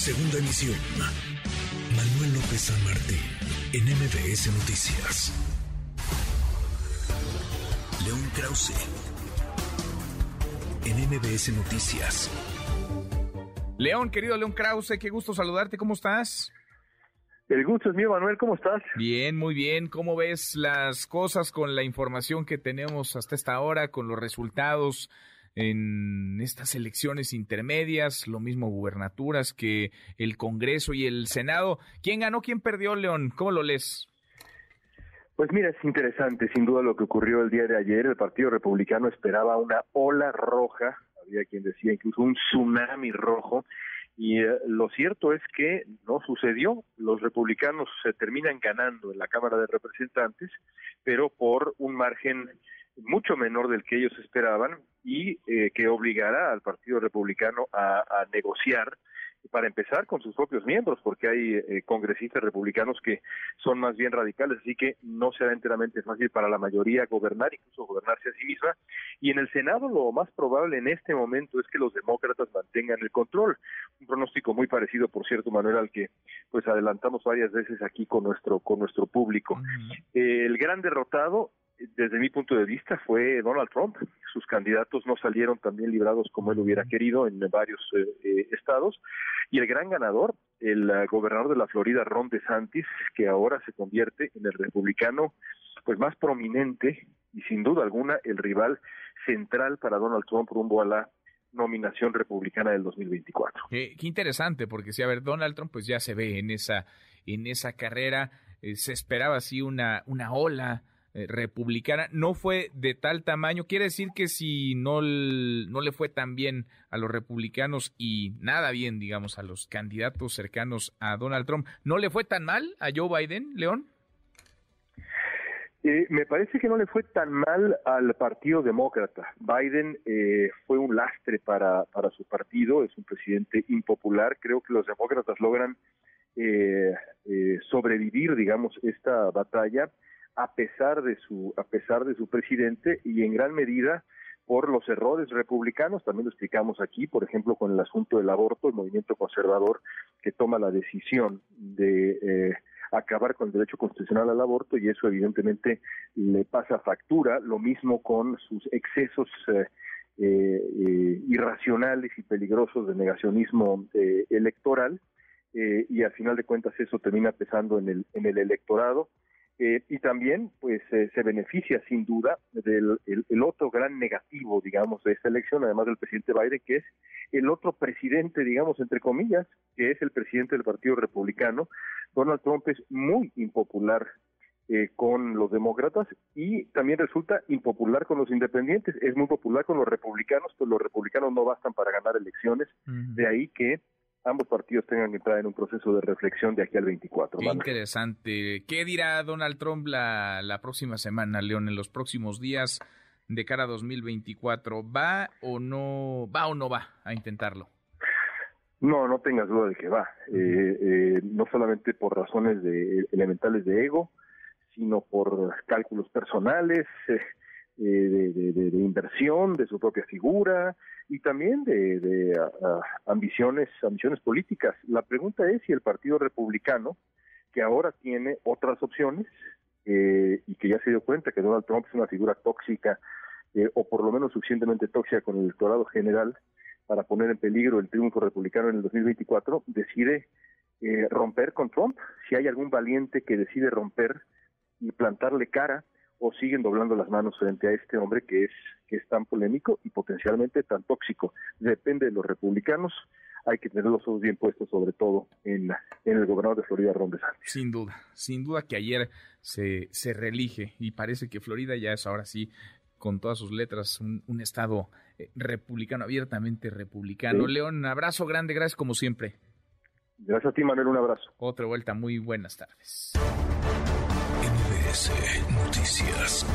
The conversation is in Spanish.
Segunda emisión. Manuel López San Martín, en MBS Noticias. León Krause, en MBS Noticias. León, querido León Krause, qué gusto saludarte, ¿cómo estás? El gusto es mío, Manuel, ¿cómo estás? Bien, muy bien. ¿Cómo ves las cosas con la información que tenemos hasta esta hora, con los resultados en estas elecciones intermedias, lo mismo gubernaturas que el Congreso y el Senado? ¿Quién ganó, quién perdió, León? ¿Cómo lo lees? Pues mira, es interesante, sin duda, lo que ocurrió el día de ayer. El Partido Republicano esperaba una ola roja, había quien decía incluso un tsunami rojo, y eh, lo cierto es que no sucedió. Los republicanos se terminan ganando en la Cámara de Representantes, pero por un margen mucho menor del que ellos esperaban y eh, que obligará al Partido Republicano a, a negociar para empezar con sus propios miembros, porque hay eh, congresistas republicanos que son más bien radicales, así que no será enteramente fácil para la mayoría gobernar, incluso gobernarse a sí misma. Y en el Senado lo más probable en este momento es que los demócratas mantengan el control. Un pronóstico muy parecido, por cierto, Manuel, al que pues adelantamos varias veces aquí con nuestro con nuestro público. el gran derrotado desde mi punto de vista, fue Donald Trump. Sus candidatos no salieron tan bien librados como él hubiera querido en varios eh, eh, estados. Y el gran ganador, el uh, gobernador de la Florida, Ron DeSantis, que ahora se convierte en el republicano pues más prominente y sin duda alguna el rival central para Donald Trump rumbo a la nominación republicana del 2024. qué interesante, porque si a ver, Donald Trump pues ya se ve en esa en esa carrera, eh, se esperaba así una una ola eh, republicana no fue de tal tamaño. Quiere decir que si no, no le fue tan bien a los republicanos y nada bien, digamos, a los candidatos cercanos a Donald Trump, ¿no le fue tan mal a Joe Biden, León? Eh, me parece que no le fue tan mal al Partido Demócrata. Biden eh, fue un lastre para, para su partido, es un presidente impopular. Creo que los demócratas logran sobrevivir, digamos, esta batalla a pesar de su a pesar de su presidente y en gran medida por los errores republicanos, también lo explicamos aquí, por ejemplo, con el asunto del aborto, el movimiento conservador que toma la decisión de eh, acabar con el derecho constitucional al aborto y eso evidentemente le pasa factura, lo mismo con sus excesos eh, eh, irracionales y peligrosos de negacionismo electoral y al final de cuentas eso termina pesando en el, en el electorado eh, y también pues eh, se beneficia sin duda del el, otro gran negativo digamos de esta elección además del presidente Biden que es el otro presidente digamos entre comillas que es el presidente del Partido Republicano. Donald Trump es muy impopular eh, con los demócratas y también resulta impopular con los independientes. Es muy popular con los republicanos pues los republicanos no bastan para ganar elecciones. De ahí que ambos partidos tengan que entrar en un proceso de reflexión de aquí al 24. Qué interesante. ¿Qué dirá Donald Trump la, la próxima semana, León, en los próximos días de cara a 2024? ¿Va o no va o no va a intentarlo? No, no tengas duda de que va. Eh, eh, no solamente por razones de, elementales de ego, sino por cálculos personales, eh, de, de, inversión, de su propia figura, y también de, ambiciones, ambiciones políticas. La pregunta es si el Partido Republicano, que ahora tiene otras opciones eh, y que ya se dio cuenta que Donald Trump es una figura tóxica eh, o por lo menos suficientemente tóxica con el electorado general para poner en peligro el triunfo republicano en el 2024, decide eh, romper con Trump. Si hay algún valiente que decide romper y plantarle cara o siguen doblando las manos frente a este hombre que es que es tan polémico y potencialmente tan tóxico. Depende de los republicanos. Hay que tener los ojos bien puestos, sobre todo en, en el gobernador de Florida, Ron DeSantis. Sin duda, sin duda que ayer se, se reelige y parece que Florida ya es ahora sí con todas sus letras, un, un estado eh, republicano, abiertamente republicano. León, un abrazo grande, gracias como siempre. Gracias a ti, Manuel, un abrazo. Otra vuelta, muy buenas tardes. MBS Noticias.